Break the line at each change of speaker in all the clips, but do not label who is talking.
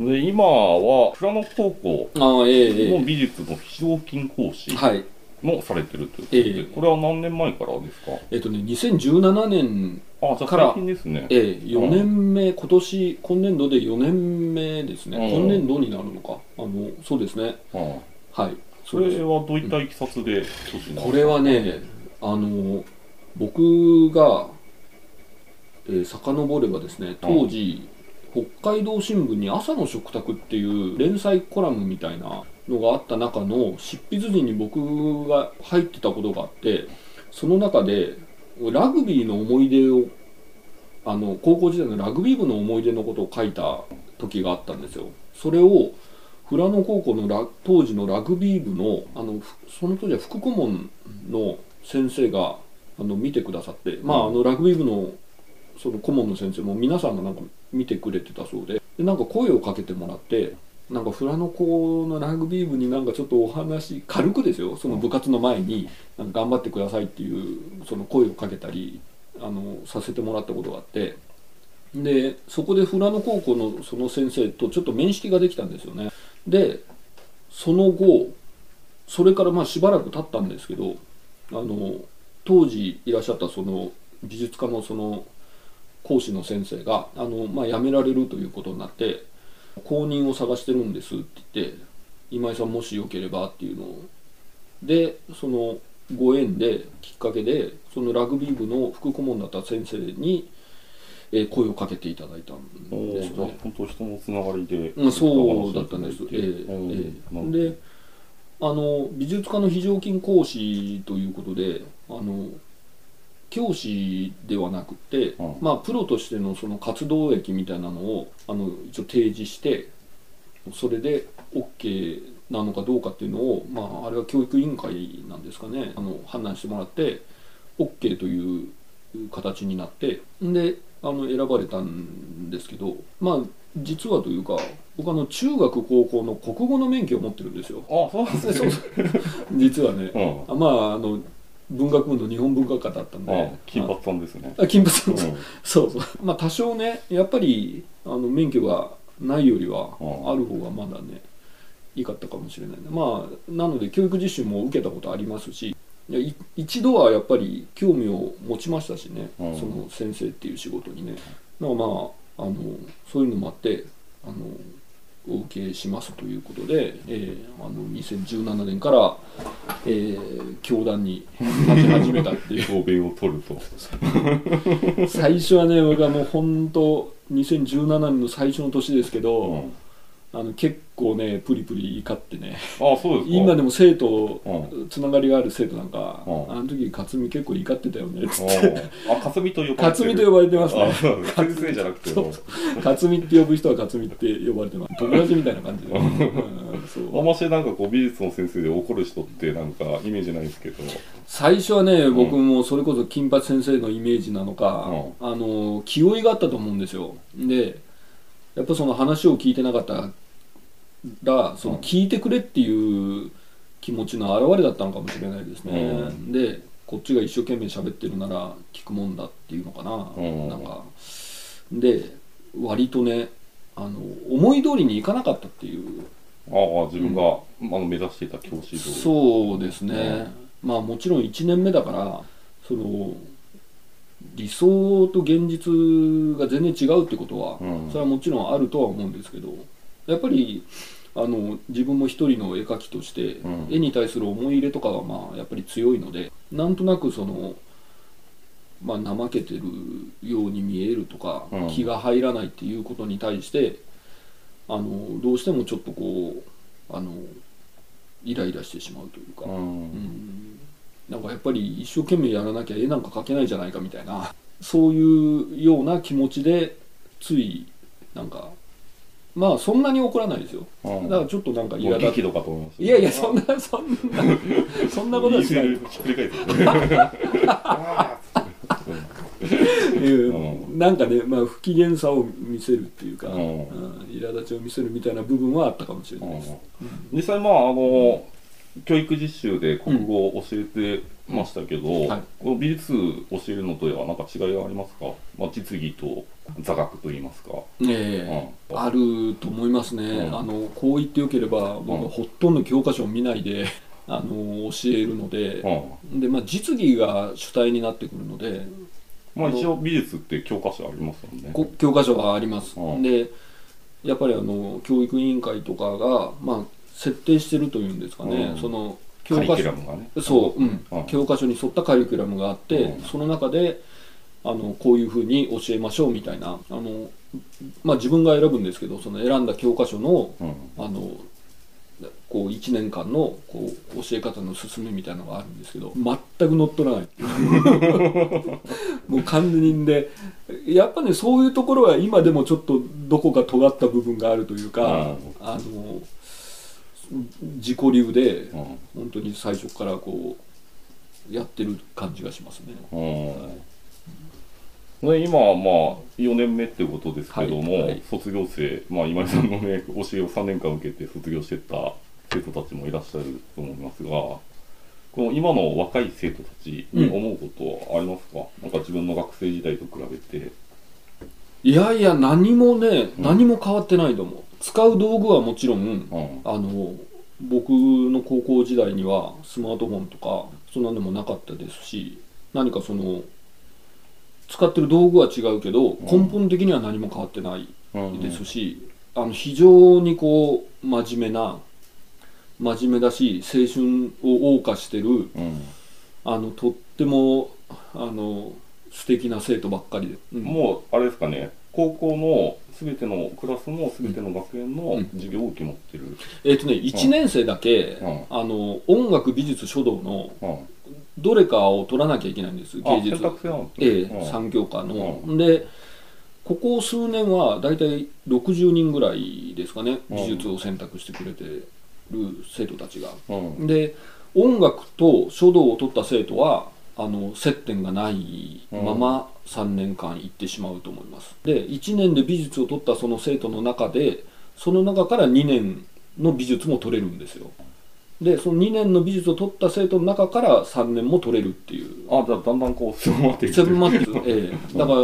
で今は富良野高校の美術の非常勤講師
えはい。
もされてるということで、
ええ。
これは何年前からですか？
えっとね2017年から
最近ですね。
ええ4年目今年今年度で4年目ですね。
うん。
今年度になるのか。あのそうですね。
はい
はい。
それはどういったいきさつで
これはねあの僕が、えー、遡ればですね当時、北海道新聞に「朝の食卓」っていう連載コラムみたいなのがあった中の執筆陣に僕が入ってたことがあってその中でラグビーの思い出をあの高校時代のラグビー部の思い出のことを書いた時があったんですよ。それを富良野高校のラ当時のラグビー部のあのその当時は副顧問の先生があの見てくださって、まあ、あのラグビー部のその顧問の先生も皆さんがなんか見てくれてたそうで。でなんか声をかけてもらってなんか富良野高のラグビー部になんかちょっとお話軽くですよ。その部活の前になんか頑張ってくださいっていうその声をかけたりあのさせてもらったことがあって。でそこで富良野高校のその先生とちょっと面識ができたんですよね。でその後それからまあしばらく経ったんですけどあの当時いらっしゃったその美術科のその講師の先生があの、まあ、辞められるということになって後任を探してるんですって言って今井さんもしよければっていうのをでそのご縁できっかけでそのラグビー部の副顧問だった先生に、えー声をかけていただいたん
お
ですよね。
本当人のつながりで、
うん、そうだったんです。ええ
うん
え
なるほど
えであの美術科の非常勤講師ということであの教師ではなくて、
うん。
まあプロとしてのその活動益みたいなのをあの一応提示してそれで OK なのかどうかっていうのを、まあ、あれは教育委員会なんですかね。あの判断してもらって OK という形になってであの選ばれたんですけどまあ実はというか僕あの中学高校の国語の免許を持ってるんですよ。
あそうなんですね。
実はね、
うん。
あまああの文学部の日本文化科だったんで。
あ金髪さんですね。
あ金髪の、
うん。
そうそう。まあ多少ねやっぱりあの免許がないよりは
うん。
ある方がまだねいいかったかもしれないね。まあなので教育実習も受けたことありますし一度はやっぱり興味を持ちましたしね、
うん。
その先生っていう仕事にね。だからまああのそういうのもあってあのお受けしますということで、えーあの2017年から、えー教団に立ち始めたっていう。
教鞭を取ると。
最初はね僕はもう本当2017年の最初の年ですけど、
うん
あの結構ねプリプリ怒ってね。
あそうですか。
今でも生徒、
う
つながりがある生徒なんか、
うん。
あの時克実結構怒ってたよね。っつって
あ あ、かすみと呼ばれてる。
克実と呼ばれてますね。
あ、そう。なんです先生じゃなくても。
克実って呼ぶ人は克実って呼ばれてます。友達みたいな感じで、うん。そう。
あんましなんかこう美術の先生で怒る人ってなんかイメージないですけど。
最初はね僕もそれこそ金八先生のイメージなのか、あの気負いがあったと思うんですよ。でやっぱその話を聞いてなかったらその聞いてくれっていう気持ちの表れだったのかもしれないですね、
う
でこっちが一生懸命喋ってるなら聞くもんだっていうのかな、
うん。
なんか。で割とねあの思い通りにいかなかったっていう。
ああ、自分が、あの目指していた教師像。
そうですね、まあもちろん1年目だからその理想と現実が全然違うってことは、
うん。
それはもちろんあるとは思うんですけどやっぱりあの自分も一人の絵描きとして、
うん。
絵に対する思い入れとかがまあやっぱり強いのでなんとなくその、まあ、怠けてるように見えるとか、
うん。
気が入らないっていうことに対してあのどうしてもちょっとこうあのイライラしてしまうというか、
う。
うんん。なんかやっぱり一生懸命やらなきゃ絵なんか描けないじゃないかみたいなそういうような気持ちでついなんかまあそんなに怒らないですよ。
うん。
だからちょっとなんか
もう
苛立
激怒かと思います。
いやいやそんなそんなそんなことはしない。
ひっくり返って。あ
いうなんかねまあ不機嫌さを見せるっていうか、
うん。
うん苛立ちを見せるみたいな部分はあったかもしれないです、
実際まああの教育実習で国語を教えてましたけど、
はい。
この美術教えるのとは何か違いはありますか、まあ、実技と座学といいますか、
ええ。
うん。
あると思いますね、
うん。
あのこう言ってよければ僕はほとんど教科書を見ないで あの教えるので、
うん。
でまあ、実技が主体になってくるので
まあ、一応美術って教科書ありますもんね。
こ教科書があります、
うん。
でやっぱりあの教育委員会とかが、まあ、設定してるというんですかね、
うん。
その教科書
ね。
そう、うん。
うん。
教科書に沿ったカリキュラムがあって、
うん。
その中であのこういうふうに教えましょうみたいなあの、まあ、自分が選ぶんですけどその選んだ教科書の
うん。
あのこう1年間のこう教え方の進めみたいなのがあるんですけど全く乗っ取らない。もう完全でやっぱねそういうところは今でもちょっとどこか尖った部分があるというか、
うん。
あの自己流で
うん。
本当に最初からこうやってる感じがしますね。
うん。で今はまあ4年目っていうことですけども、
はい。はい。
卒業生、まあ、今井さんのね教えを3年間受けて卒業してった生徒たちもいらっしゃると思いますがこの今の若い生徒たちに思うことはありますか、なんか自分の学生時代と比べて。
いやいや何もね、
うん。
何も変わってないと思う使う道具はもちろん
うん。
あの僕の高校時代にはスマートフォンとかそんなのもなかったですし何かその使ってる道具は違うけど根本的には何も変わってない
うん。
ですし、あの非常にこう真面目な真面目だし青春を謳歌してる
うん。
あのとってもあの素敵な生徒ばっかりで、うん。
もうあれですかね高校の全てのクラスの全ての学園の
うん。
授業を受け持ってる、
えっ、とね1年生だけ、
うん。
あの音楽美術書道の
うん。
どれかを取らなきゃいけないんです
あ
芸術。ええ
うん。
3教科の、でここ数年は大体60人ぐらいですかね
うん。
美術を選択してくれてる生徒たちが、
うん。
で音楽と書道を取った生徒はあの接点がないまま3年間行ってしまうと思います。で1年で美術を取ったその生徒の中でその中から2年の美術も取れるんですよ。でその2年の美術を取った生徒の中から3年も取れるっていう。
あじゃあだんだんこう狭まっていく
セブンマックス、ええ、だから、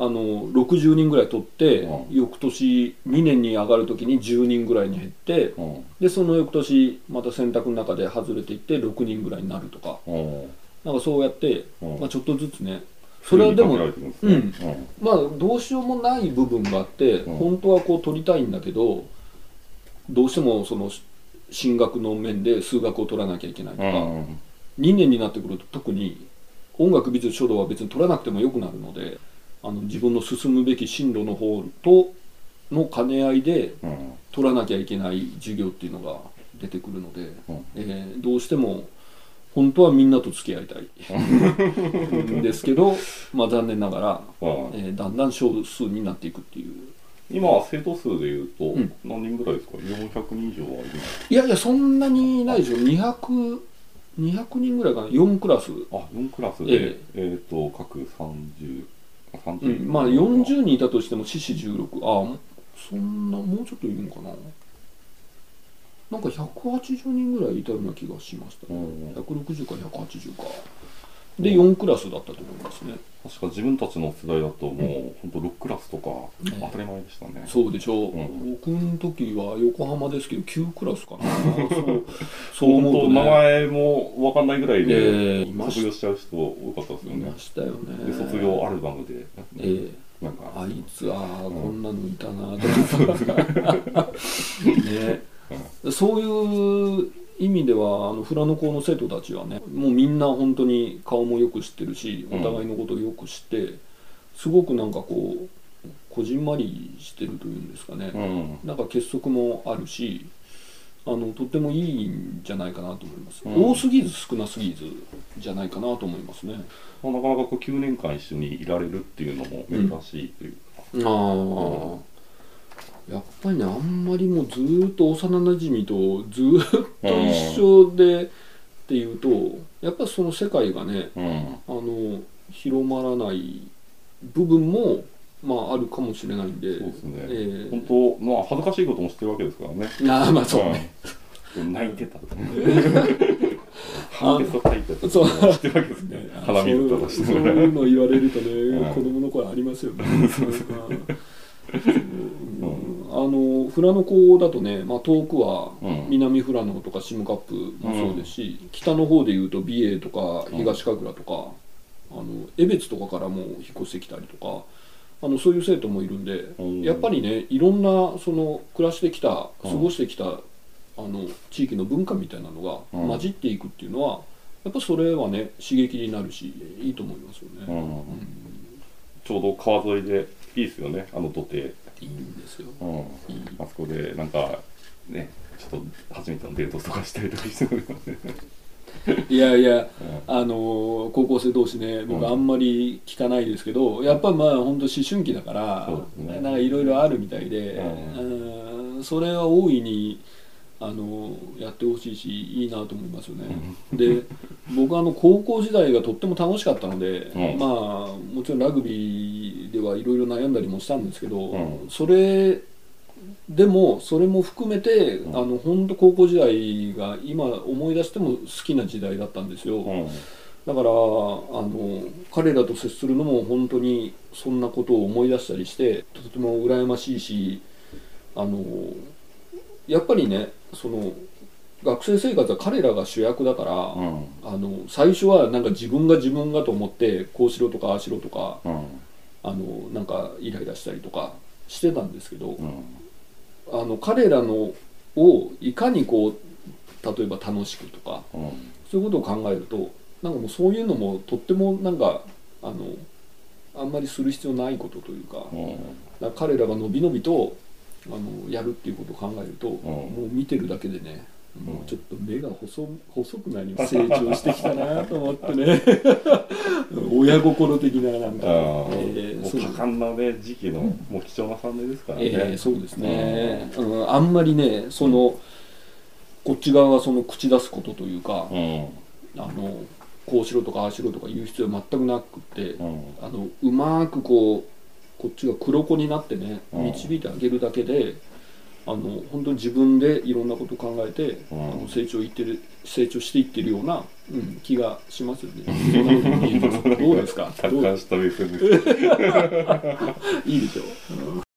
あの60人ぐらい取って、
うん。
翌年2年に上がる時に10人ぐらいに減って
うん。
でその翌年また選択の中で外れていって6人ぐらいになるとか。
うん
なんかそうやって、
うん。
まあ、ちょっとずつね。それはでも
ふうん。
まあどうしようもない部分があって、
うん。
本当はこう取りたいんだけどどうしてもその進学の面で数学を取らなきゃいけないとか、
うん。
2年になってくると特に音楽美術書道は別に取らなくてもよくなるのであの自分の進むべき進路の方との兼ね合いで
うん。
取らなきゃいけない授業っていうのが出てくるので、
うん。
えーどうしても本当はみんなと付き合いたい。ん ですけど、まあ、残念ながら、
うん
えーだんだん少数になっていくっていう。
今生徒数でいうと
うん。
何人ぐらいですか？400人以上はいる
い。やいやそんなにないでしょ。200 200人ぐらいかな。4クラス。
あ4クラス
え
でえっと各30あ
う
30
ん、まあ40人いたとしても獅子16ああそんなもうちょっといるのかななんか180人ぐらいいたような気がしました、ね。
うん。
160か180か。で4クラスだったと思いますね。
確か自分たちの世代だともう本当6クラスとか
え
当たり前でしたね。
そうでしょう、
うん。
僕の時は横浜ですけど9クラスかな。そう思うと、
本当名
ね、
前も分かんないぐらい
え
で卒業しちゃう人多かったですよ
い
ね
ましたよね。
で卒業アルバムで
ええ。
なんか。
あいつああ、こんなのいたなとか ね、そういう意味ではあの富良野校の生徒たちはねもうみんな本当に顔もよく知ってるしお互いのことをよく知ってすごくなんかこうこじんまりしてるというんですかね、
うん。
なんか結束もあるしあのとってもいいんじゃないかなと思います、
うん。
多すぎず少なすぎずじゃないかなと思いますね。
まあなかなかこう9年間一緒にいられるっていうのも珍しいというか、
ああ、やっぱりねあんまりもうずーっと幼なじみとずーっと一緒でっていうとやっぱその世界がね
うん
あの広まらない部分もまああるかもしれないんで
そうですね、
ええ
本当まあ恥ずかしいこともしてるわけですからね。
ああまあそうね、
泣いてたハーベスト書いてた
そう
してるわけですね。鼻水とかし
そうそう
て
いうの言われるとね、
うん。
子供の頃ありますよね。うん。あの富良野港だとね、まあ、遠くは
うん。
南富良野とかシムカップもそうですし、北の方でいうと美瑛とか東神楽とか、あの江別とかからも引っ越してきたりとかあのそういう生徒もいるんで、
うん。
やっぱりねいろんなその暮らしてきた過
うん。
ごしてきた、あの地域の文化みたいなのが
うん。
混じっていくっていうのはやっぱそれはね刺激になるしいいと思いますよね。
うん。ちょうど川沿いでいいですよねあの土手
いいんですよ。
うん。あそこでなんかねちょっと初めてのデートとかしたりとかしてるよね。
いやいや、
うん。
あのー高校生同士ね僕
うん。
あんまり聞かないですけど、やっぱまあ本当思春期だから、なんかいろいろあるみたいで、
う
うんそれは大いにあのーやってほしいしいいなと思いますよね。で僕あの高校時代がとっても楽しかったので、
うん。
まあもちろんラグビーではいろいろ悩んだりもしたんですけど、
うん。
それでもそれも含めて、
うん。
あの本当高校時代が今思い出しても好きな時代だったんですよ、
うん。
だからあの彼らと接するのも本当にそんなことを思い出したりしてとても羨ましいしあのやっぱりねその学生生活は彼らが主役だから、
うん。
あの最初はなんか自分が自分がと思ってこうしろとかああしろとか
うん。
あのなんかイライラしたりとかしてたんですけど、
うん。
あの彼らのをいかにこう例えば楽しくとか
うん。
そういうことを考えるとなんかもうそういうのもとってもなんかあのあんまりする必要ないことというか,、
うん。
彼らがのびのびとあのやるっていうことを考えると、
ん。
もう見てるだけでねも
う
ちょっと目が細細くなり成長してきたなと思ってね。親心的ななんか、
あ
えーそう
ーもう。多感なね時期のもう貴重な3年ですからね、
ええそうですね、うん、あんまりねその、こっち側がその口出すことというか、
うん。
あのこうしろとかああしろとか言う必要は全くなくって、
うん。
あのうまくこうこっちが黒子になってね
うん。
導いてあげるだけで、あの本当に自分でいろんなことを考えて、
うん。
あの成長いってる成長していってるような、うん、気がしますよね。そんなことどうですか？いいでしょう。
なん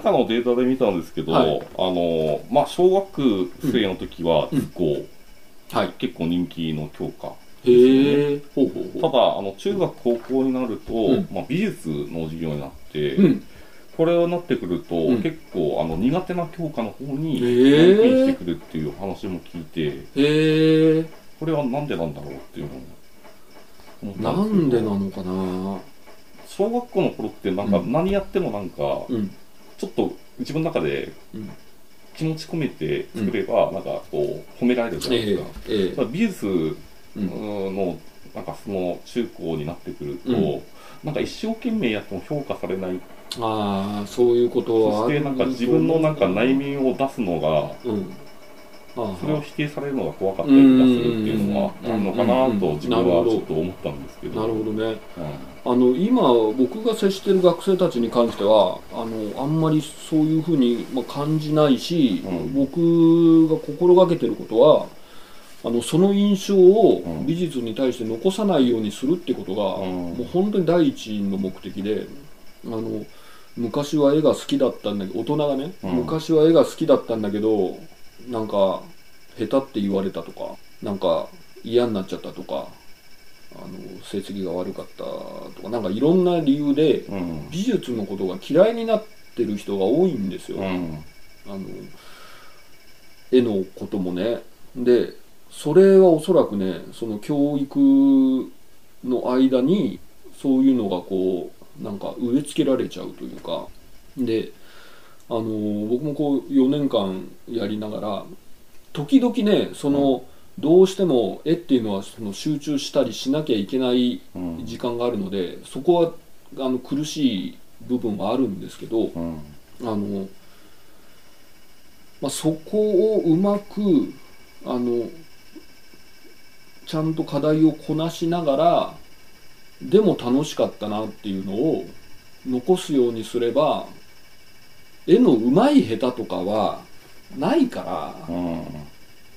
かのデータで見たんですけど、
はい。
あのまあ小学生の時は
うん。
図工、
はい。
結構人気の教科。
へえほうほう
た
ほ
だあの中学高校になると、
うん。
まあ、美術の授業になって、
ううん。
これになってくると、
うん。
結構あの苦手な教科の方に
へー。
転勤してくるっていう話も聞いて
へえ
これはなんでなんだろうっていうのを思った
なん
ですけど。
でなのかな。
小学校の頃ってなんか
うん。
何やってもなんか
うん
ちょっと自分の中で
うん。
気持ち込めて作ればなんかこう褒められるじゃない
え
ですか。
ええ
ただ美術
うん。
のなんかその中高になってくると、
うん。
なんか一生懸命やっても評価されない。
ああそういうことは
そしてなんか自分のなんか内面を出すのが
うん
それを否定されるのが怖かったりとかするっていうのは
うん
あるのかな
うん
と自分はちょっと思ったんですけど。
なるほどね。
うん。
あの今僕が接してる学生たちに関してはあのあんまりそういうふうに、まあ、感じないし、
うん。
僕が心がけてることはあのその印象を
うん。
美術に対して残さないようにするってことが、
うん。
もう本当に第一の目的であの昔は絵が好きだったんだけど大人がね、
うん。
昔は絵が好きだったんだけどなんか下手って言われたとかなんか嫌になっちゃったとかあの成績が悪かったとかなんかいろんな理由で
うん。
美術のことが嫌いになってる人が多いんですよ、
うん。
あの絵のこともね。でそれはおそらくねその教育の間にそういうのがこうなんか植え付けられちゃうというか。であの僕もこう4年間やりながら時々ねその、どうしても絵っていうのはその集中したりしなきゃいけない
うん。
時間があるのでそこはあの苦しい部分はあるんですけど
うん。
あの、まあ、そこをうまくあのちゃんと課題をこなしながらでも楽しかったなっていうのを残すようにすれば絵の上手い下手とかはないから
うん。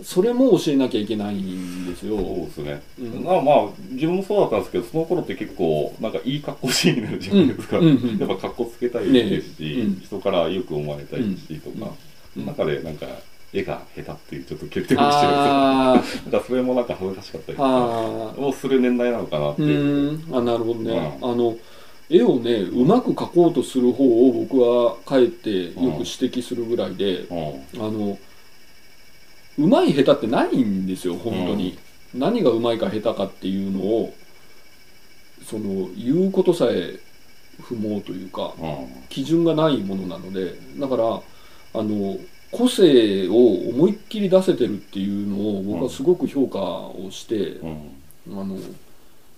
それも教えなきゃいけないんですよ。
そうですね、
うん。
まあまあ自分もそうだったんですけどその頃って結構なんかいい格好しいになるじゃないですか、
うんうん
やっぱ格好つけたいですし、
ねうん。
人からよく思われたいしとか、
うん。
中でなんか絵が下手っていうちょっと欠点をしてるんですよなん
あ
かそれもなんか恥ずかしかったり
ーあー。
をする年代なのかなって
う。
いう、
あなるほどね、
う
あの絵をねうまく描こうとする方を僕はかえってよく指摘するぐらいで、
うん。
あのうまい下手ってないんですよ本当に、何がうまいか下手かっていうのをその言うことさえ不毛というか
うん。
基準がないものなのでだからあの個性を思いっきり出せてるっていうのを僕はすごく評価をして、
うん。
あの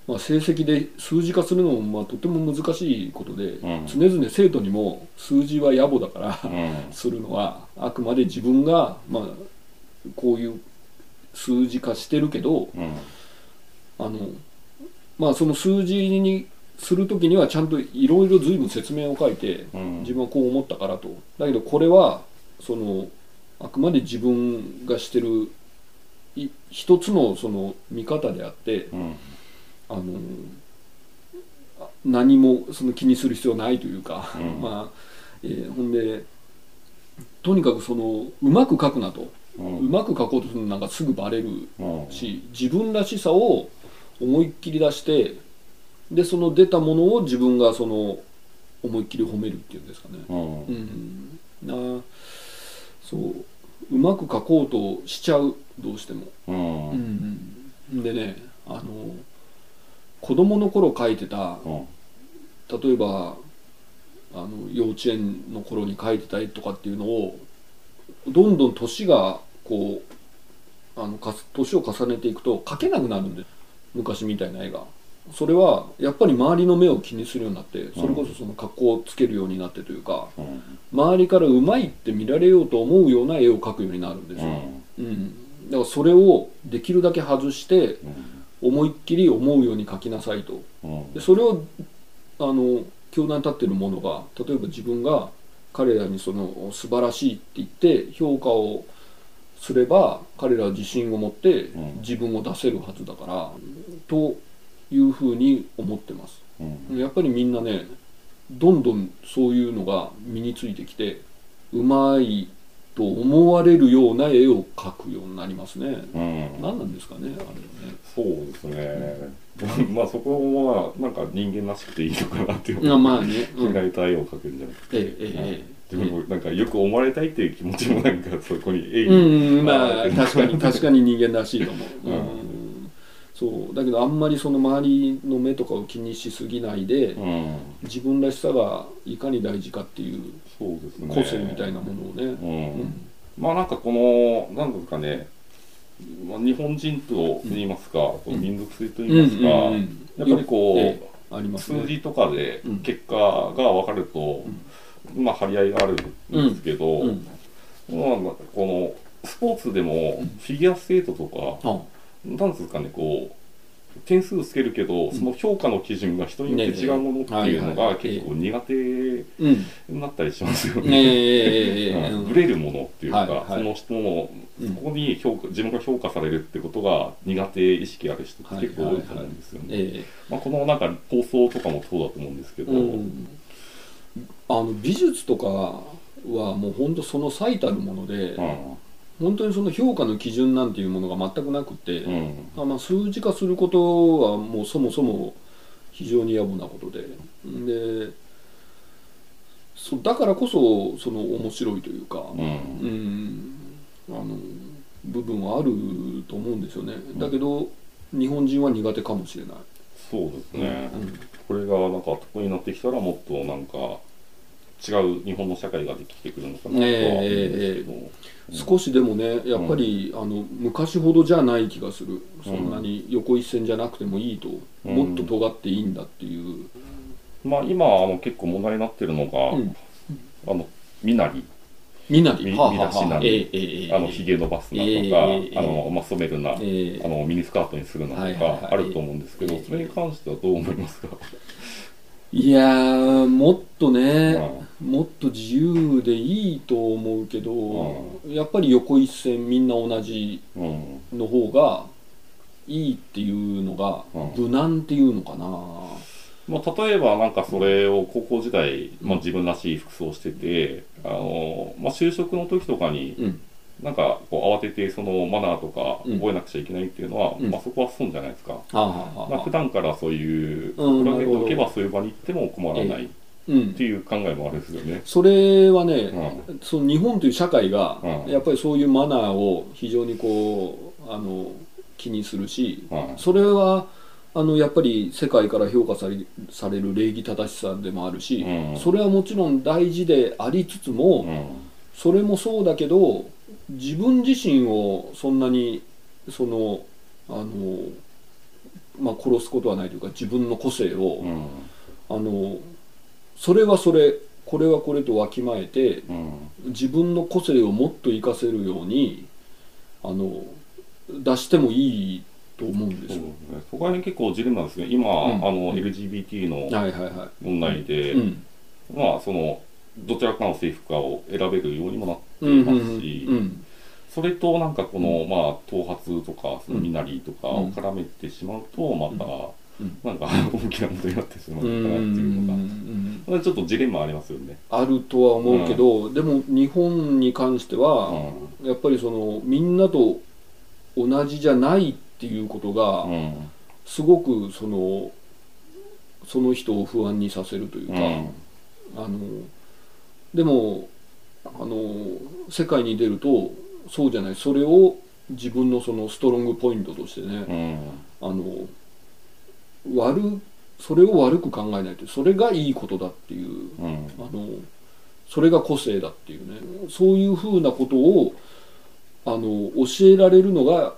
まあ、成績で数字化するのもまあとても難しいことで、
うん。
常々生徒にも数字は野暮だから、
うん。
するのはあくまで自分が、まあ、こういう数字化してるけど
うん。
あの、まあ、その数字にする時にはちゃんといろいろ随分説明を書いて
うん。
自分はこう思ったからと。だけどこれはそのあくまで自分がしてるい一つのその見方であって
うん
あのあ何もその気にする必要ないというか、
うん。
まあ、えーほんでとにかくそのうまく書くなと、
う
うんまく書こうとするのなんかすぐバレる
うん。
し自分らしさを思いっきり出してでその出たものを自分がその思いっきり褒めるっていうんですかね。
うん。
うん、なそううまく書こうとしちゃうどうしても。
うん
うん。でねあの子供の頃書いてた
うん。
例えばあの幼稚園の頃に描いてた絵とかっていうのをどんどん年がこうあの年を重ねていくと描けなくなるんで昔みたいな絵が。それはやっぱり周りの目を気にするようになってそれこそその格好をつけるようになってというか
うん。
周りからうまいって見られようと思うような絵を描くようになるんですよ、うん、だからそれをできるだけ外して思いっきり思うように描きなさいと。
うん。
でそれをあの教団に立ってる者が例えば自分が彼らにその素晴らしいって言って評価をすれば彼らは自信を持って
うん。
自分を出せるはずだからというふうに思ってます。
うん。
やっぱりみんなねどんどんそういうのが身についてきてうまいと思われるような絵を描くようになりますね。
うん。
何なんですかねあれはね。
そうですね、まあそこはなんか人間らしくていいのかなっていう。
あまあね、うん、
決められた絵を描くんじゃなくて、
えええええ
自分もなんかよく思われたいっていう気持ちもなんかそこに絵
えうんまあ確かに確かに人間らしいと思う。
うん。
うんそうだけどあんまりその周りの目とかを気にしすぎないで、
うん。
自分らしさがいかに大事かっていう個性みたいなものをね、
うん。
うん。
まあなんかこのなんですかね、まあ、日本人と言いますか、こう民族性と言いますか、
うんうん
やっぱりこう、
ええね。
数字とかで
うん。
結果が分かると、まあ張り合いがあるんですけど、
うん。
まあ、このスポーツでもフィギュアスケートとか、
あ
なんですかねこう点数つけるけど、その評価の基準が人によって違うものっていうのが結構苦手
うん。
になったりしますよ
え
ね。
えええ
うん。ブレるものっていうか、
はいはい。
その人の
うん。
そこに評価自分が評価されるってことが苦手意識ある人って結構多いと思うんですよね。
え
まあ、このなんか放送とかもそうだと思うんですけど、
えうん。あの美術とかはもう本当その最たるもので、
うん
本当にその評価の基準なんていうものが全くなくて、
うん。
あまあ、数字化することはもうそもそも非常に野暮なことで。でそだからこそその面白いというか、
うん。
うんあの部分はあると思うんですよね。だけど日本人は苦手かもしれない、
そうですね、
うん。
これがなんか得意になってきたらもっとなんか違う日本の社会ができてくるのかなとは思うんですけど、
少しでもねやっぱり、あの昔ほどじゃない気がする。そんなに横一線じゃなくてもいいと、
うん。
もっと尖っていいんだっていう、
まあ今あの結構問題になってるのが、
うん。
あの身なり。
みなり。
身だしなり。あのひげ伸ばすなとか、
ええ
あのまあ、染めるな、
ええ。
あのミニスカートにするなとかあると思うんですけど、
ええ。
それに関してはどう思いますか、
いやーもっとね、
う
もっと自由でいいと思うけど、やっぱり横一線みんな同じ
うん。
の方がいいっていうのが
うん。
無難っていうのかな、
まあ、例えばなんかそれを高校時代、まあ、自分らしい服装をしててあの、まあ、就職の時とかに
うん
なんかこう慌ててそのマナーとか
うん。
覚えなくちゃいけないっていうのは、
うん。
まあ、そこは損じゃないですか、
はあはあはあ
まあ、普段からそういう
うん
心がけておけばそういう場に行っても困らないっ
うん。
ていう考えもあるんですよね。
それはね、
う
その日本という社会が、
うん。
やっぱりそういうマナーを非常にこうあの気にするし、
はい
それはあのやっぱり世界から評価されされる礼儀正しさでもあるし、
うん。
それはもちろん大事でありつつも、
うん。
それもそうだけど自分自身をそんなにそのあの、まあ、殺すことはないというか自分の個性を、
うん。
あのそれはそれこれはこれとわきまえて
うん。
自分の個性をもっと活かせるようにあの出してもいいと思うんですよ。
そねそこら辺結構ジレンマですね。今、
うん。
あの LGBT の問題で、まあそのどちらかの制服化を選べるようにもなってい
うんうん
ますし、
うん。
それとなんかこの、まあ頭髪とかその身なりとか
うん
を絡めてしまうとまた、
うん。
なんか大きな問題になってしまうかなっていうのが、ちょっとジレンマありますよね。
あるとは思うけど、でも日本に関しては、
う
やっぱりそのみんなと同じじゃないっていうことが、
んうん。
すごくそのその人を不安にさせるというか、
うん。
あのでもあの世界に出るとそうじゃない。それを自分のそのストロングポイントとしてね、
うん。
あの悪それを悪く考えないとそれがいいことだっていう
うん。
あのそれが個性だっていうねそういうふうなことをあの教えられるのが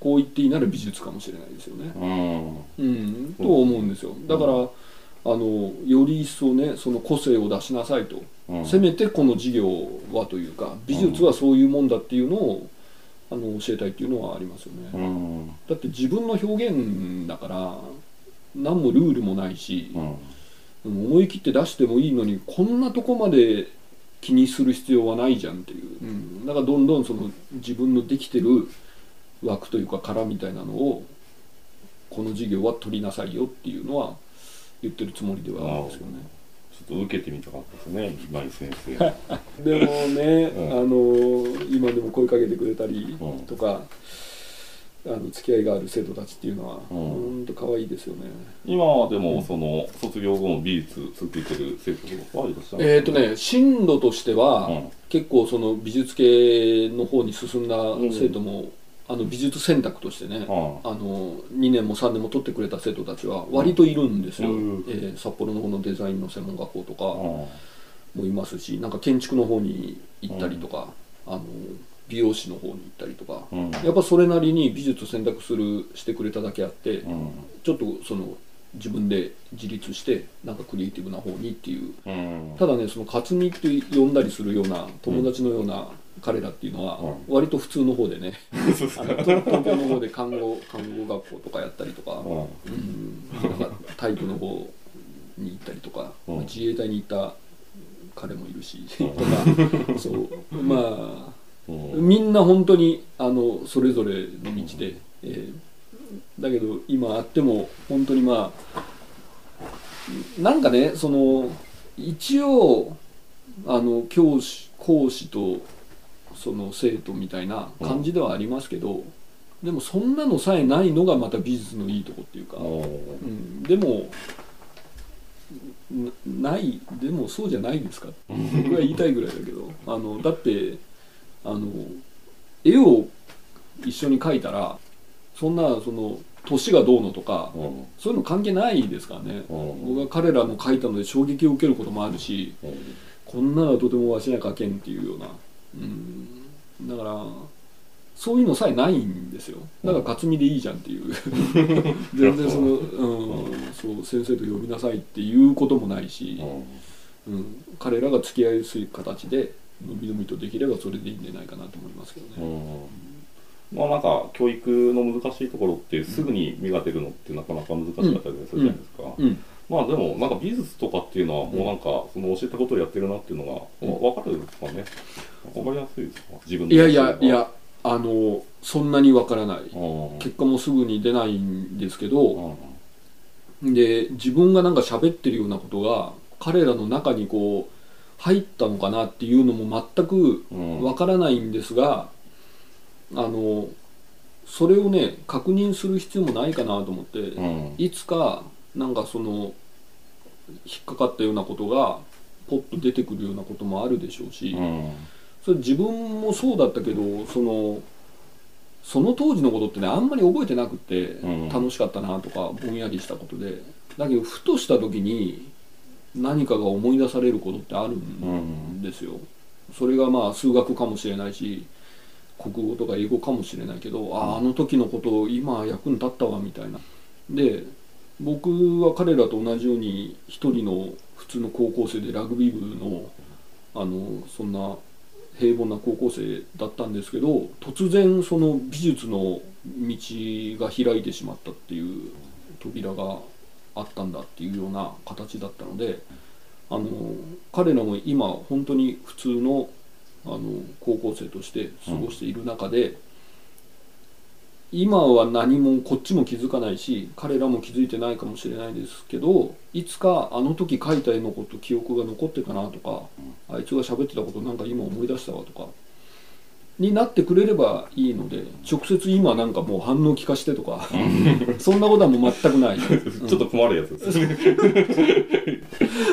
こう言っていいなら美術かもしれないですよね。
うん。
うん、と思うんですよ。だから、あのより一層ねその個性を出しなさいと、
うん。
せめてこの授業はというか美術はそういうもんだっていうのをあの教えたいっていうのはありますよね、
うん。
だって自分の表現だから何もルールもないし
う、ん。
うん思い切って出してもいいのにこんなとこまで気にする必要はないじゃんっていう、うん、だからどんどんその自分のできてる枠というか殻みたいなのをこの授業は取りなさいよっていうのは言ってるつもりではあるんですけどね。
と受けてみたかったですね今井先生。
でもね、
うん。
あの今でも声かけてくれたり
うん。
とか、あの付き合いがある生徒たちっていうのは、
うん。
ほんと可愛いですよね。
今はでもその卒業後も美術続いてる生徒とかはいらっしゃる
えっ、とね進路としては、
うん。
結構その美術系の方に進んだ生徒も、あの美術選択としてね、
うん
あの2年も3年も取ってくれた生徒たちは割といるんですよ、
うん。
えー札幌の方のデザインの専門学校とか
うん
もいますしなんか建築の方に行ったりとか、あの美容師の方に行ったりとか、
うん。
やっぱそれなりに美術選択するしてくれただけあって、
うん。
ちょっとその自分で自立してなんかクリエイティブな方にっていう。
うん。
ただねその克実って呼んだりするような友達のような彼らっていうのは
う
割と普通の方でね、
そうですか
あの東東京の方で看護看護学校とかやったりとか、
うん。
うん、なんか体育の方に行ったりとか、
うん。
まあ自衛隊に行った彼もいるし、
うん。
とかそう。まあ
うん。
みんな本当にあのそれぞれの道で、えーだけど今あっても本当にまあなんかねその一応あの教師講師とその生徒みたいな感じではありますけど、でもそんなのさえないのがまた美術のいいとこっていうか、うん、でもなないでもそうじゃないですか。僕は言いたいぐらいだけど。あのだってあの絵を一緒に描いたらそんなその年がどうのとか
うん。
そういうの関係ないですからね。
うん。
僕は彼らの描いたので衝撃を受けることもあるし
うん。
こんなのはとてもわしには描けんっていうようなうん。だからそういうのさえないんですよ。だから克実でいいじゃんっていう。全然その、うん、そう先生と呼びなさいっていうこともないし、うん、彼らが付き合いやすい形でのびのびとできればそれでいいんじゃないかなと思いますけど
う
ね。
ん。まあなんか教育の難しいところってすぐに磨けるのってなかなか難しかったりするじゃないですか、
うん、
まあでもなんか美術とかっていうのはもうなんかその教えたことをやってるなっていうのが
う
分かるんですかね。分かりやすいですか自分で
いやいやいやあのそんなにわからない。
うん
結果もすぐに出ないんですけ
う
ど
ん。
で自分がなんか喋ってるようなことが彼らの中にこう入ったのかなっていうのも全く
うん。
わからないんですがあのそれをね確認する必要もないかなと思って、
うん。
いつかなんかその引っかかったようなことがポッと出てくるようなこともあるでしょうし、
うん。
それ自分もそうだったけどそのその当時のことってねあんまり覚えてなくて、
うん。
楽しかったなとかぼんやりしたことで。だけどふとした時に何かが思い出されることってあるんですよ、それがまあ数学かもしれないし国語とか英語かもしれないけど、あああの時のこと今役に立ったわみたいな。で僕は彼らと同じように一人の普通の高校生でラグビー部のあのそんな平凡な高校生だったんですけど突然その美術の道が開いてしまったっていう扉があったんだっていうような形だったのであの彼らも今本当に普通のあの高校生として過ごしている中で、今は何もこっちも気づかないし彼らも気づいてないかもしれないですけどいつかあの時描いた絵のこと記憶が残ってたなとか、あいつが喋ってたことなんか今思い出したわとかになってくれればいいので直接今なんかもう反応聞かしてとかそんなことはもう全くない、
ちょっと困るやつですね。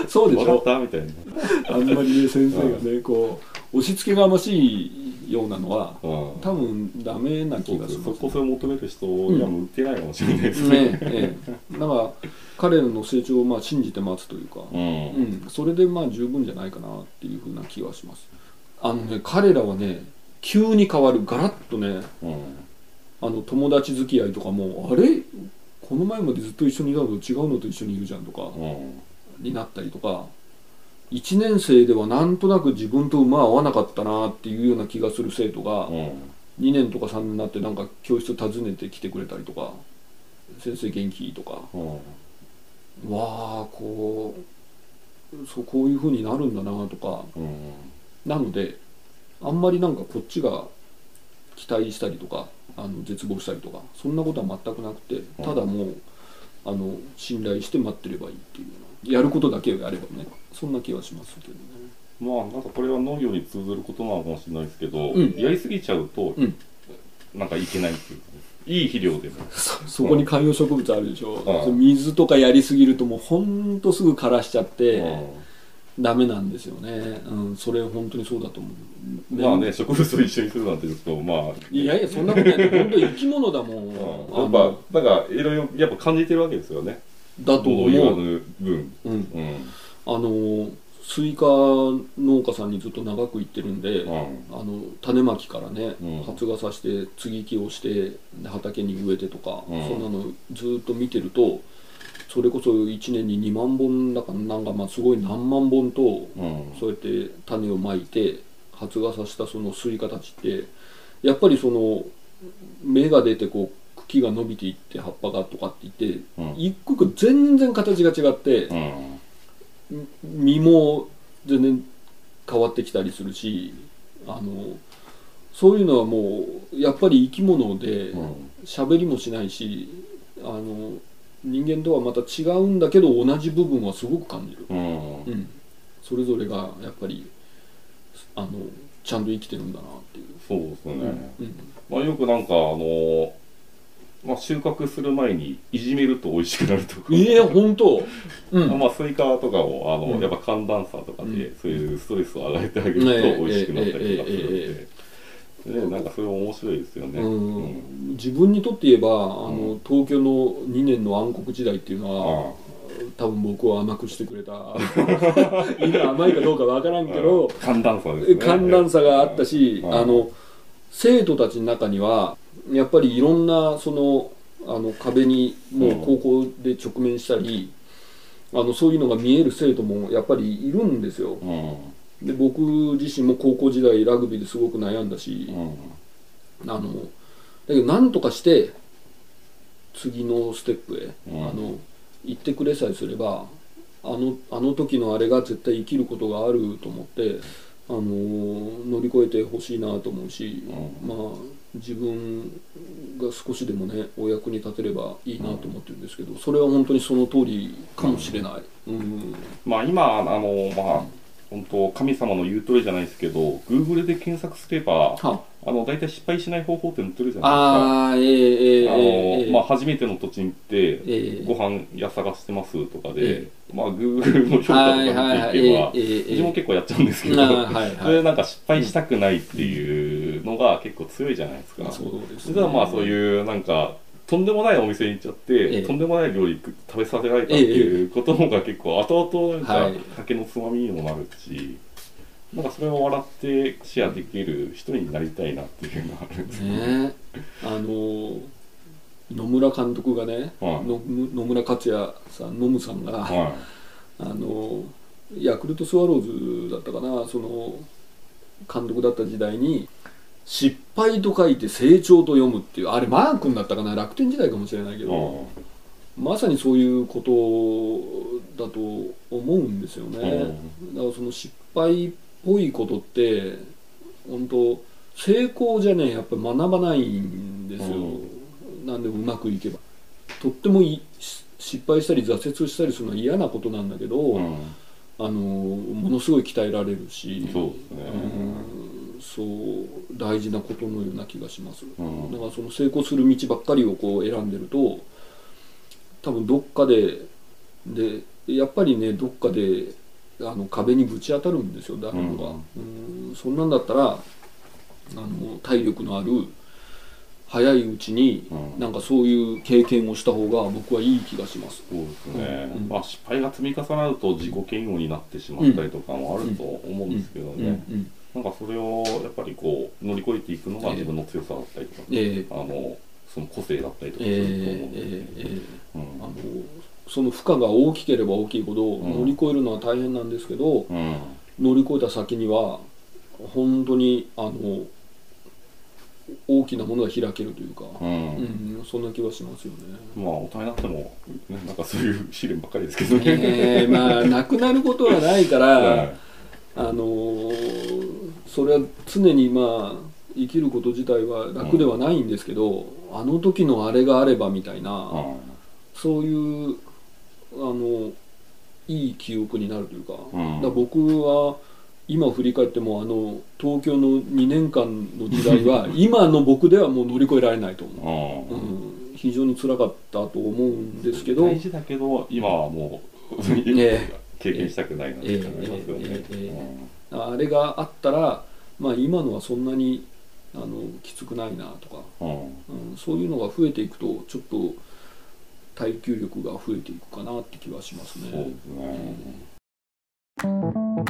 そうでしょ。
分かったみたいな。
あんまりね先生がねこう押し付けがましいようなのは
うん。
多分ダメな気がします
即効性を求める人には向いてないかもしれないですね。
ねええ。だから彼らの成長をまあ信じて待つというか、
うん。
うん、それでまあ十分じゃないかなっていうふうな気はします。あのね彼らはね急に変わるガラッとね
うん。
あの友達付き合いとかもあれ？この前までずっと一緒にいたのと違うのと一緒にいるじゃんとか
うん。
になったりとか1年生ではなんとなく自分と馬合わなかったなっていうような気がする生徒が
うん。
2年とか3年になってなんか教室訪ねてきてくれたりとか「先生元気?」とか。
うん「
わあこうそうこういう風になるんだな」とか。
うん。
なのであんまりなんかこっちが期待したりとかあの絶望したりとかそんなことは全くなくてただもうあの信頼して待ってればいいっていうやることだけをやればねそんな気はしますけどね。
まあなんかこれは農業に通ずることなのかもしれないですけど、
うん。
やりすぎちゃうと、
うん。
なんかいけないっていう。かいい肥料でも。
そそこに観葉植物あるでしょ、
うん。
水とかやりすぎるともうほんとすぐ枯らしちゃって、
う
ダメなんですよね、うん、それ本当にそうだと思う、
んまあね植物と一緒にするなんてちょっとまあ。
いやいやそんなことない。本当生き物だもん、
うん。
あ
やっぱ
の。
なんかいろいろやっぱ感じてるわけですよね。
だと思う、
部分。
うん、
うん
あのスイカ農家さんにずっと長く行ってるんで、
うん。
あの種まきからね、
うん。
発芽させて接ぎ木をしてで畑に植えてとか、
うん。
そんなのずっと見てるとそれこそ1年に2万本だかなんかまあすごい何万本と
うん。
そうやって種をまいて発芽させたそのスイカたちってやっぱりその芽が出てこう茎が伸びていって葉っぱがとかって言って、
うん。
一個一個全然形が違って、
うん
実も全然変わってきたりするしあのそういうのはもうやっぱり生き物で
うん。
喋りもしないしあの人間とはまた違うんだけど同じ部分はすごく感じる、
うん。
うん、それぞれがやっぱりあのちゃんと生きてるんだなっていう、
そうですよね、
うん。
まあ、よくなんかあのまあ、収穫する前にいじめると美味しくなるとか。
ええ本当？うん。
まあ、スイカとかをあの、
うん。
やっぱ寒暖差とかで、
うん。
そういうストレスを与えてあげると
ね
美味しくなったりとかするん
ええ
で、ね、なんかそれ面白いですよね。
うん。自分にとって言えばあの東京の2年の暗黒時代っていうのは、多分僕を甘くしてくれた。今甘いかどうかわからんけど、
寒暖差ですね。
寒暖差があったし、
うん
あの生徒たちの中にはやっぱりいろんなそのあの壁にもう高校で直面したり、あのそういうのが見える生徒もやっぱりいるんですよ
うん。
で僕自身も高校時代ラグビーですごく悩んだし、
うん。
あのだけど何とかして次のステップへ、
うん
あの行ってくれさえすればあのあの時のあれが絶対生きることがあると思ってあの乗り越えてほしいなと思うし、
うん
まあ自分が少しでもねお役に立てればいいなと思ってるんですけどそれは本当にその通りかもしれない。うん
まあ今あのまあ本当神様の言う通りじゃないですけど、Google で検索すれば
は
あの大体失敗しない方法って載ってるじゃないですか。あの、
ええ
まあ初めての土地に行って。
ええ
ご飯屋探してますとかで、
え
まあ Google の評価とか見ていけば、
はいはいはいええええ
自分も結構やっちゃうんですけど、
あーはいはい
それでなんか失敗したくないっていうのが結構強いじゃないですか。
そうです
実はまあそういうなんかとんでもないお店に行っちゃって、
ええ。
とんでもない料理食べさせられたっていうことのが結構後々なんか
はい。
酒のつまみにもなるし、なんかそれを笑ってシェアできる人になりたいなっていうのがあるんですよ。ね。
ねあの野村監督がね、
はい。
の野村克也さん野村さんが、
は
あのヤクルトスワローズだったかなその監督だった時代に「失敗」と書いて「成長」と読むっていうあれマー君だったかな楽天時代かもしれないけ
い。
ど、まさにそういうことだと思うんですよね、だからその失敗っぽいことって本当成功じゃねやっぱり学ばないんですよ、なんでもうまくいけば。とっても失敗したり挫折したりするのは嫌なことなんだけど、あのものすごい鍛えられるし。
そうですね。
うんそう大事なことのような気がします、
うん。
だからその成功する道ばっかりをこう選んでると多分どっかででやっぱりねどっかであの壁にぶち当たるんですよ誰もが、うん。そんなんだったらあの体力のある早いうちに、
うん。
なんかそういう経験をした方が僕はいい気がします。
そうですね、
うん。
まあ失敗が積み重なると自己嫌悪になってしまったりとかもあると思うんですけど
うん
ね、
うん
なんかそれをやっぱりこう乗り越えていくのが自分の強さだったりとか、
ええ。
あのその個性だったりとか
え
すると思う
え
ので、
えええ。
うん。
あのその負荷が大きければ大きいほど
ん。
乗り越えるのは大変なんですけど、
うん。
乗り越えた先には本当にあの大きなものが開けるというか、
うん。
うんそんな気はしますよね。
まあ大人になっても、ね、なんかそういう試練ばっかりですけどね、
ええまあなくなることはないから、
はい。
あのーそれは常にまあ生きること自体は楽ではないんですけど、あの時のあれがあればみたいな、
うん。
そういうあのいい記憶になるというか,、
うん。
だ僕は今振り返ってもあの東京の2年間の時代は 今の僕ではもう乗り越えられないと思う、
う
うん。ん、非常に辛かったと思うんですけど、
大事だけど今はもう
え
経験したくないなって思いますよね。
ええええあれがあったら、まあ、今のはそんなにあのきつくないなとか、うん、そういうのが増えていくとちょっと耐久力が増えていくかなって気はしますね。
そうですね
うん